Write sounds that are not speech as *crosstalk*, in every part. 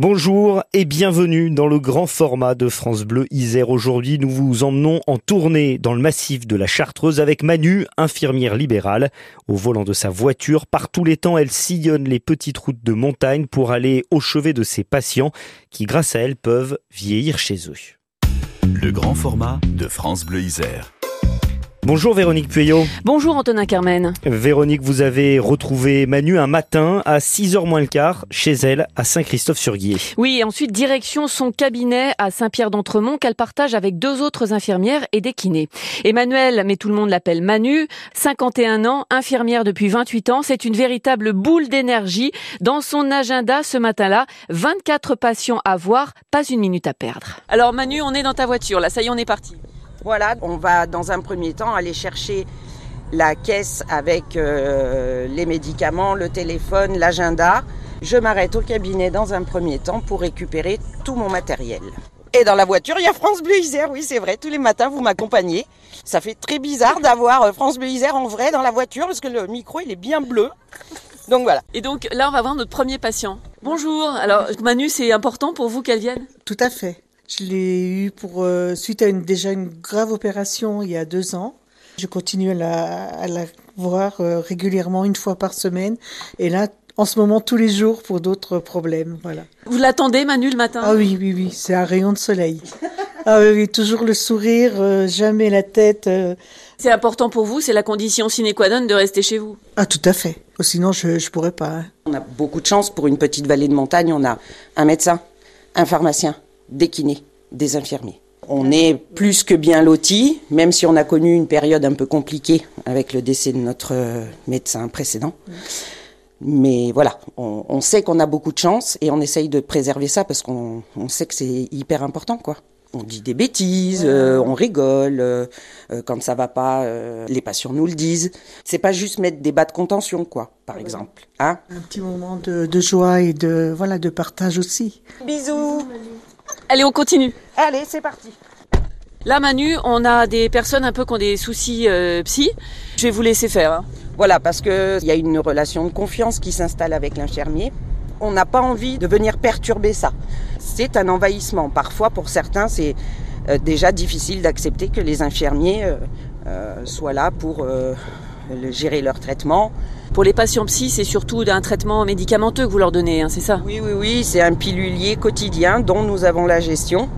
Bonjour et bienvenue dans le grand format de France Bleu Isère. Aujourd'hui, nous vous emmenons en tournée dans le massif de la Chartreuse avec Manu, infirmière libérale. Au volant de sa voiture, par tous les temps, elle sillonne les petites routes de montagne pour aller au chevet de ses patients qui, grâce à elle, peuvent vieillir chez eux. Le grand format de France Bleu Isère. Bonjour Véronique Pueyo. Bonjour Antonin Carmen. Véronique, vous avez retrouvé Manu un matin à 6h moins le quart chez elle à Saint-Christophe-sur-Guier. Oui, et ensuite direction son cabinet à Saint-Pierre-d'Entremont qu'elle partage avec deux autres infirmières et des kinés. Emmanuel, mais tout le monde l'appelle Manu, 51 ans, infirmière depuis 28 ans, c'est une véritable boule d'énergie. Dans son agenda ce matin-là, 24 patients à voir, pas une minute à perdre. Alors Manu, on est dans ta voiture, là ça y est, on est parti. Voilà, on va dans un premier temps aller chercher la caisse avec euh, les médicaments, le téléphone, l'agenda. Je m'arrête au cabinet dans un premier temps pour récupérer tout mon matériel. Et dans la voiture, il y a France Bleu Isère, oui c'est vrai, tous les matins vous m'accompagnez. Ça fait très bizarre d'avoir euh, France Bleu Isère en vrai dans la voiture parce que le micro il est bien bleu. Donc voilà. Et donc là on va voir notre premier patient. Bonjour, alors Manu c'est important pour vous qu'elle vienne? Tout à fait. Je l'ai eu pour euh, suite à une, déjà une grave opération il y a deux ans. Je continue à la, à la voir euh, régulièrement une fois par semaine. Et là, en ce moment, tous les jours pour d'autres problèmes. Voilà. Vous l'attendez, Manu, le matin? Ah oui, oui, oui. C'est un rayon de soleil. ah oui, oui, toujours le sourire, euh, jamais la tête. euh. C'est important pour vous, c'est la condition sine qua non de rester chez vous? Ah, tout à fait. Oh, Sinon, je ne pourrais pas. hein. On a beaucoup de chance pour une petite vallée de montagne. On a un médecin, un pharmacien, des kinés, des infirmiers. On est plus que bien lotis, même si on a connu une période un peu compliquée avec le décès de notre euh, médecin précédent. Mais voilà, on, on sait qu'on a beaucoup de chance et on essaye de préserver ça parce qu'on on sait que c'est hyper important, quoi. On dit des bêtises, euh, on rigole, euh, euh, quand ça va pas, euh, les patients nous le disent. C'est pas juste mettre des bas de contention, quoi, par exemple. Hein Un petit moment de, de joie et de, voilà, de partage aussi. Bisous. Allez, on continue. Allez, c'est parti. Là, Manu, on a des personnes un peu qui ont des soucis euh, psy. Je vais vous laisser faire. hein. Voilà, parce qu'il y a une relation de confiance qui s'installe avec l'infirmier. On n'a pas envie de venir perturber ça. C'est un envahissement. Parfois, pour certains, c'est euh, déjà difficile d'accepter que les infirmiers euh, soient là pour gérer leur traitement. Pour les patients psy, c'est surtout un traitement médicamenteux que vous leur donnez, hein, c'est ça? Oui, oui, oui, c'est un pilulier quotidien dont nous avons la gestion,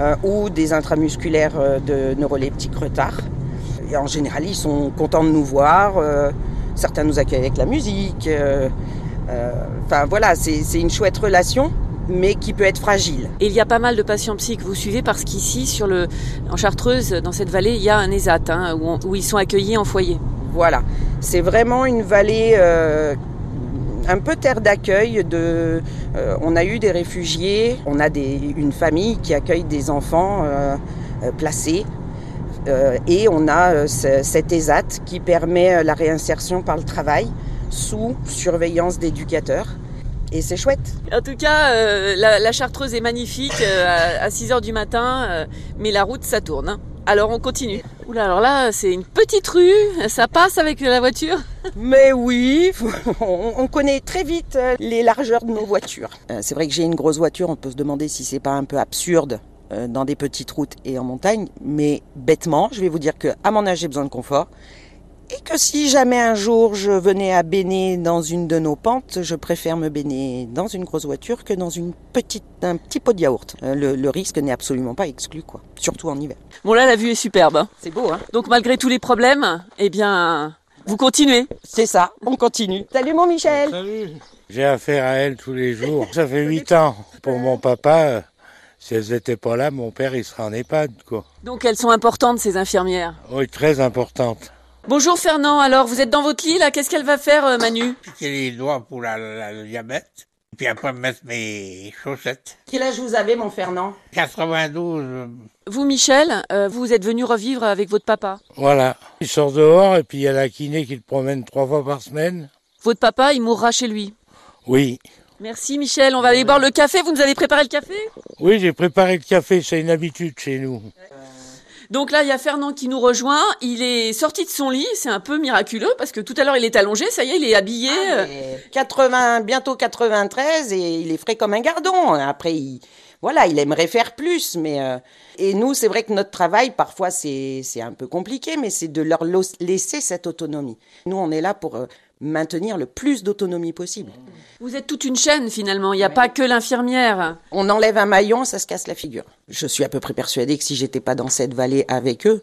euh, ou des intramusculaires euh, de neuroleptiques retard. Et en général, ils sont contents de nous voir. euh, certains nous accueillent avec la musique. Enfin voilà, c'est c'est une chouette relation, mais qui peut être fragile. Et il y a pas mal de patients psy que vous suivez parce qu'ici, sur le, en Chartreuse, dans cette vallée, il y a un ESAT hein, où, on- où ils sont accueillis en foyer. Voilà, c'est vraiment une vallée euh, un peu terre d'accueil. Euh, on a eu des réfugiés, on a une famille qui accueille des enfants euh, placés. Et on a ce- cet ESAT qui permet la réinsertion par le travail sous surveillance d'éducateurs. Et c'est chouette. En tout cas, la, Chartreuse est magnifique à, 6 heures du matin, mais la route, ça tourne. hein. Alors on continue. Oula, alors là, c'est une petite rue, ça passe avec la voiture. Mais oui, on, *laughs* on connaît très vite les largeurs de nos voitures. Euh, C'est vrai que j'ai une grosse voiture, on peut se demander si c'est pas un peu absurde euh, dans des petites routes et en montagne, mais bêtement, je vais vous dire que à mon âge j'ai besoin de confort et que si jamais un jour je venais à baigner dans une de nos pentes, je préfère me baigner dans une grosse voiture que dans une petite un petit pot de yaourt. Euh, Le, le risque n'est absolument pas exclu quoi, surtout en hiver. Bon là, la vue est superbe. hein. C'est beau hein. Donc malgré tous les problèmes, eh bien, vous continuez. C'est ça, on continue. Salut mon Michel. Salut. J'ai affaire à elle tous les jours. Ça fait huit ans. Pour mon papa, euh, si elles n'étaient pas là, mon père, il serait en EHPAD, quoi. Donc elles sont importantes, ces infirmières. Oui, très importante. Bonjour Fernand, alors vous êtes dans votre lit là, qu'est-ce qu'elle va faire euh, Manu? Piquer les doigts pour la, la- le diabète. Puis après mettre mes chaussettes. Quel âge vous avez mon Fernand? 92, euh, Vous Michel, euh, vous êtes venu revivre avec votre papa? Voilà. Il sort dehors et puis il y a la kiné qui le promène trois fois par semaine. Votre papa, il mourra chez lui? Oui. Merci Michel, on va aller boire le café, vous nous avez préparé le café? Oui, j'ai préparé le café, c'est une habitude chez nous. Donc là, il y a Fernand qui nous rejoint. Il est sorti de son lit. C'est un peu miraculeux parce que tout à l'heure, il est allongé. Ça y est, il est habillé. Ah, mais 80, bientôt 93 et il est frais comme un gardon. Après, il, voilà, il aimerait faire plus, mais euh, et nous, c'est vrai que notre travail, parfois, c'est un peu compliqué, mais c'est de leur laisser cette autonomie. Nous, on est là pour euh, maintenir le plus d'autonomie possible. Vous êtes toute une chaîne finalement. Il n'y a pas que l'infirmière. On enlève un maillon, ça se casse la figure. Je suis à peu près persuadée que si j'étais pas dans cette vallée avec eux,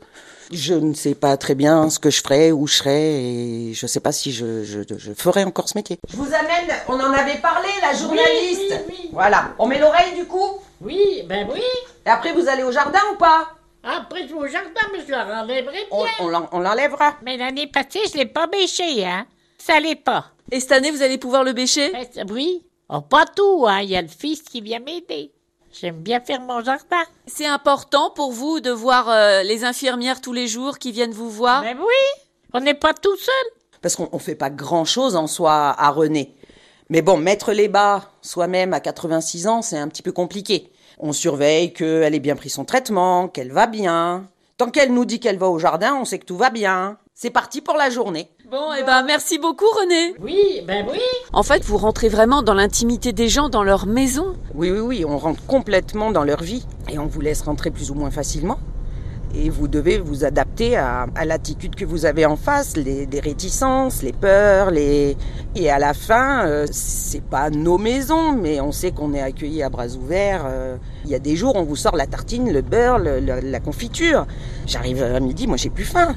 je ne sais pas très bien ce que je ferais, où je serais, et je sais pas si je, je, je ferais encore ce métier. Je vous amène, on en avait parlé, la journaliste. oui, oui. Voilà, on met l'oreille du coup, Oui, ben oui. et après vous allez au jardin ou pas? Après, je vais au jardin, mais je la enlèverai bien. on on l'enlèvera. Mais l'année passée, je l'ai pas bêché, hein. Ça l'est pas. Et cette année, vous allez pouvoir le bêcher? C'est- oui. Oh, pas tout, hein. Il y a le fils qui vient m'aider. J'aime bien faire mon jardin. C'est important pour vous de voir euh, les infirmières tous les jours qui viennent vous voir? Mais oui. On n'est pas tout seul. Parce qu'on ne fait pas grand-chose en soi à René. Mais bon, mettre les bas soi-même à 86 ans, c'est un petit peu compliqué. On surveille qu'elle ait bien pris son traitement, qu'elle va bien. Tant qu'elle nous dit qu'elle va au jardin, on sait que tout va bien. C'est parti pour la journée. Bon, eh ben merci beaucoup René. Oui, ben oui. En fait, vous rentrez vraiment dans l'intimité des gens, dans leur maison. Oui, oui, oui, on rentre complètement dans leur vie et on vous laisse rentrer plus ou moins facilement. Et vous devez vous adapter à, à l'attitude que vous avez en face, les, les réticences, les peurs, les... Et à la fin, euh, c'est pas nos maisons, mais on sait qu'on est accueillis à bras ouverts. euh. Il y a des jours, on vous sort la tartine, le beurre, le- le- la confiture. J'arrive à midi, moi j'ai plus faim.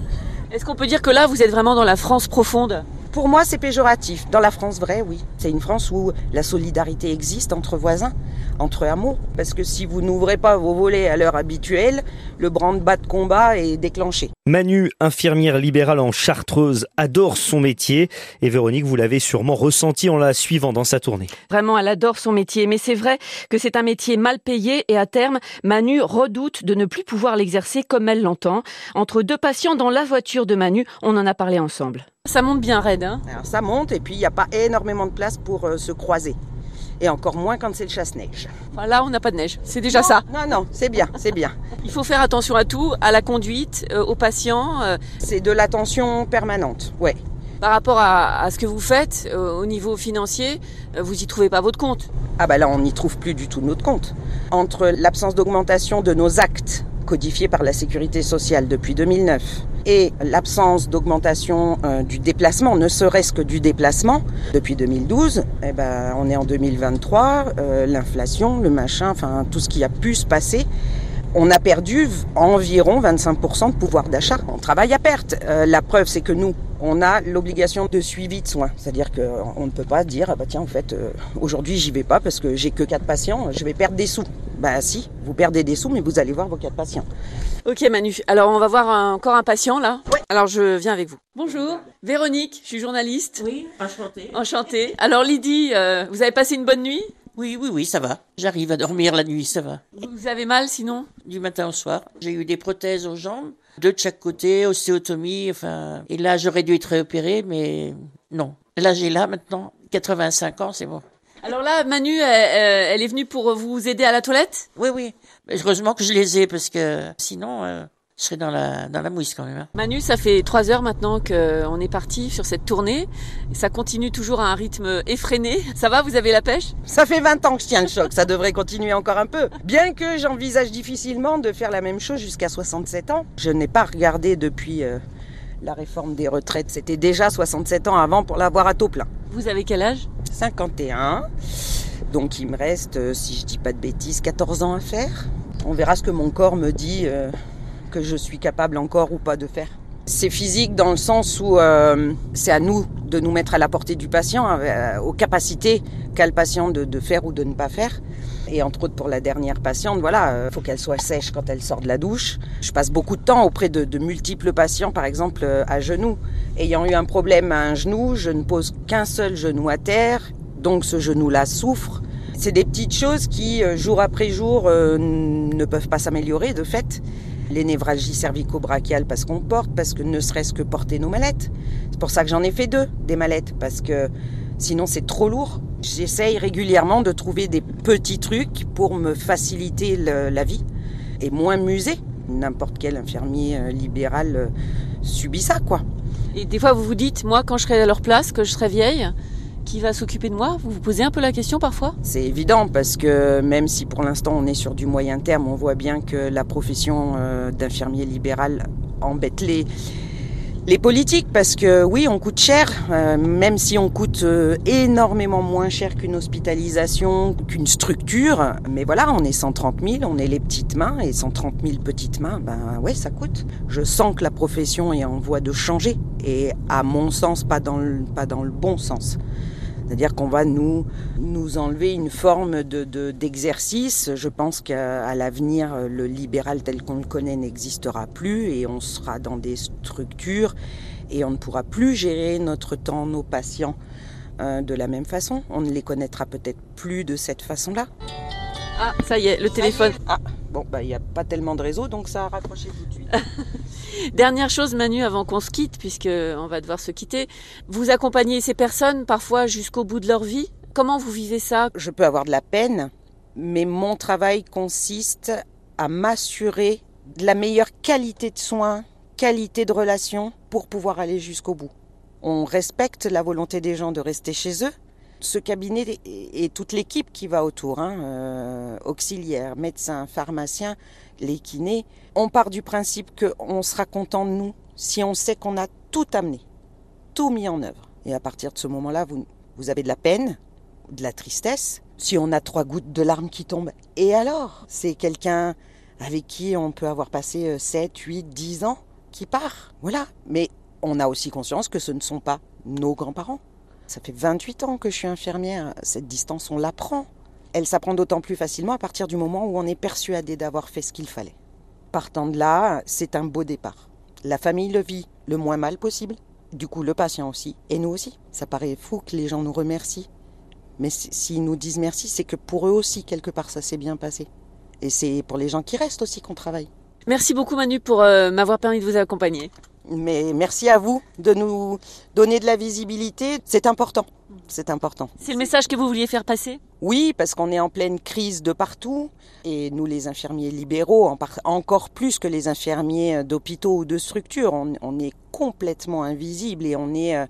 Est-ce qu'on peut dire que là, vous êtes vraiment dans la France profonde? Pour moi, c'est péjoratif. Dans la France vraie, oui. C'est une France où la solidarité existe entre voisins, entre hameaux. Parce que si vous n'ouvrez pas vos volets à l'heure habituelle, le branle-bas de combat est déclenché. Manu, infirmière libérale en Chartreuse, adore son métier et Véronique, vous l'avez sûrement ressenti en la suivant dans sa tournée. Vraiment, elle adore son métier, mais c'est vrai que c'est un métier mal payé et à terme, Manu redoute de ne plus pouvoir l'exercer comme elle l'entend. Entre deux patients dans la voiture de Manu, on en a parlé ensemble. Ça monte bien raide, hein Alors ça monte et puis il n'y a pas énormément de place pour euh, se croiser. Et encore moins quand c'est le chasse-neige. Enfin, Là, on n'a pas de neige, c'est déjà ça. Non, non, c'est bien, c'est bien. Il faut faire attention à tout, à la conduite, euh, aux patients, euh, C'est de l'attention permanente, ouais. par rapport à, à ce que vous faites au niveau financier, vous y trouvez pas votre compte. Ah bah là, on n'y trouve plus du tout notre compte. Entre l'absence d'augmentation de nos actes codifiés par la sécurité sociale depuis 2009 et l'absence d'augmentation euh, du déplacement, ne serait-ce que du déplacement, depuis 2012, eh ben, on est en 2023, euh, l'inflation, le machin, enfin tout ce qui a pu se passer, on a perdu environ 25% de pouvoir d'achat. On travaille à perte. Euh, la preuve, c'est que nous, on a l'obligation de suivi de soins. C'est-à-dire qu'on ne peut pas dire, ah bah tiens, en fait, euh, aujourd'hui, j'y vais pas parce que j'ai que quatre patients, je vais perdre des sous. Bah si, vous perdez des sous, mais vous allez voir vos quatre patients. Ok Manu, alors on va voir un- encore un patient là. Alors je viens avec vous. Bonjour, Véronique, je suis journaliste. Oui, enchanté. Enchantée. Alors Lydie, euh, vous avez passé une bonne nuit? Oui, oui, oui, ça va. J'arrive à dormir la nuit, ça va. Vous avez mal sinon Du matin au soir. J'ai eu des prothèses aux jambes, deux de chaque côté, ostéotomie, enfin. Et là, j'aurais dû être opéré, mais non. Là, j'ai là maintenant 85 ans, c'est bon. Alors là, Manu, elle, elle- elle est venue pour vous aider à la toilette? Oui, oui. Mais heureusement que je les ai parce que sinon, euh, je serais dans la, dans la mouise quand même. hein. Manu, ça fait trois heures maintenant qu'on est parti sur cette tournée. Ça continue toujours à un rythme effréné. Ça va, vous avez la pêche? Ça fait 20 ans que je tiens le choc, ça devrait continuer encore un peu. Bien que j'envisage difficilement de faire la même chose jusqu'à 67 ans. Je n'ai pas regardé depuis euh, la réforme des retraites. C'était déjà 67 ans avant pour l'avoir à taux plein. Vous avez quel âge? 51. Donc il me reste, euh, si je dis pas de bêtises, 14 ans à faire. On verra ce que mon corps me dit euh, que je suis capable encore ou pas de faire. C'est physique dans le sens où euh, c'est à nous de nous mettre à la portée du patient, euh, aux capacités qu'a le patient de, faire ou de ne pas faire. Et entre autres pour la dernière patiente, voilà, il faut qu'elle soit sèche quand elle sort de la douche. Je passe beaucoup de temps auprès de, de multiples patients, par exemple euh, à genoux. Ayant eu un problème à un genou, je ne pose qu'un seul genou à terre, donc ce genou-là souffre. C'est des petites choses qui, euh, jour après jour, euh, ne peuvent pas s'améliorer de fait. Les névralgies cervico-brachiales parce qu'on porte, parce que ne serait-ce que porter nos mallettes. C'est pour ça que j'en ai fait deux, des mallettes, parce que sinon c'est trop lourd. J'essaye régulièrement de trouver des petits trucs pour me faciliter la vie et moins m'user. n'importe quel infirmier euh, libéral euh, subit ça, quoi. Et des fois, vous vous dites, moi, quand je serai à leur place, que je serai vieille, qui va s'occuper de moi Vous vous posez un peu la question parfois C'est évident parce que même si pour l'instant on est sur du moyen terme, on voit bien que la profession euh, d'infirmier libéral embête les, les politiques parce que oui, on coûte cher, euh, même si on coûte euh, énormément moins cher qu'une hospitalisation, qu'une structure. Mais voilà, on est 130 000, on est les petites mains et 130 000 petites mains, ben ouais, ça coûte. Je sens que la profession est en voie de changer et à mon sens, pas dans le, pas dans le bon sens. C'est-à-dire qu'on va nous, nous enlever une forme de, de, d'exercice. Je pense qu'à l'avenir, le libéral tel qu'on le connaît n'existera plus et on sera dans des structures et on ne pourra plus gérer notre temps, nos patients euh, de la même façon. On ne les connaîtra peut-être plus de cette façon-là. Ah, ça y est, le téléphone. Ah, bon, bah, il n'y a pas tellement de réseau, donc ça a raccroché tout de suite. *laughs* Dernière chose, Manu, avant qu'on se quitte, puisque on va devoir se quitter. Vous accompagnez ces personnes parfois jusqu'au bout de leur vie? Comment vous vivez ça? Je peux avoir de la peine, mais mon travail consiste à m'assurer de la meilleure qualité de soins, qualité de relation pour pouvoir aller jusqu'au bout. On respecte la volonté des gens de rester chez eux. Ce cabinet et toute l'équipe qui va autour, hein, euh, auxiliaires, médecins, pharmaciens, les kinés, on part du principe qu'on sera content de nous si on sait qu'on a tout amené, tout mis en œuvre. Et à partir de ce moment-là, vous, vous avez de la peine, de la tristesse. Si on a trois gouttes de larmes qui tombent, et alors? C'est quelqu'un avec qui on peut avoir passé 7, 8, 10 ans qui part. Voilà. Mais on a aussi conscience que ce ne sont pas nos grands-parents. Ça fait 28 ans que je suis infirmière. Cette distance, on l'apprend. Elle s'apprend d'autant plus facilement à partir du moment où on est persuadé d'avoir fait ce qu'il fallait. Partant de là, c'est un beau départ. La famille le vit le moins mal possible. Du coup, le patient aussi. Et nous aussi. Ça paraît fou que les gens nous remercient. Mais s'ils nous disent merci, c'est que pour eux aussi, quelque part, ça s'est bien passé. Et c'est pour les gens qui restent aussi qu'on travaille. Merci beaucoup Manu pour euh, m'avoir permis de vous accompagner. Mais merci à vous de nous donner de la visibilité. C'est important. C'est important. C'est le message que vous vouliez faire passer? Oui, parce qu'on est en pleine crise de partout. Et nous, les infirmiers libéraux, encore plus que les infirmiers d'hôpitaux ou de structures, on, est complètement invisible et on est euh,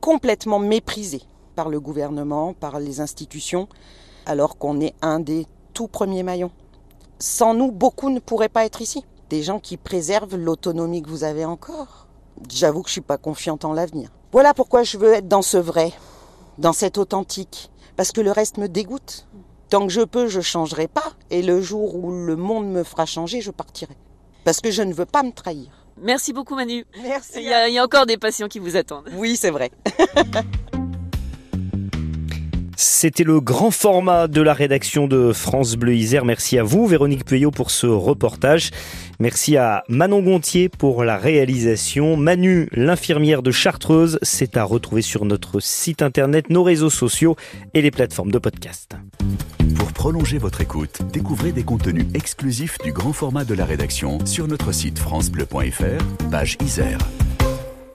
complètement méprisé par le gouvernement, par les institutions, alors qu'on est un des tout premiers maillons. Sans nous, beaucoup ne pourraient pas être ici des gens qui préservent l'autonomie que vous avez encore. J'avoue que je suis pas confiante en l'avenir. Voilà pourquoi je veux être dans ce vrai, dans cet authentique, parce que le reste me dégoûte. Tant que je peux, je changerai pas, et le jour où le monde me fera changer, je partirai. Parce que je ne veux pas me trahir. Merci beaucoup Manu. Merci. Il y a, il y a encore des patients qui vous attendent. Oui, c'est vrai. *laughs* C'était le grand format de la rédaction de France Bleu Isère. Merci à vous, Véronique Puyot, pour ce reportage. Merci à Manon Gontier pour la réalisation. Manu, l'infirmière de Chartreuse, c'est à retrouver sur notre site internet, nos réseaux sociaux et les plateformes de podcast. Pour prolonger votre écoute, découvrez des contenus exclusifs du grand format de la rédaction sur notre site francebleu.fr, page Isère.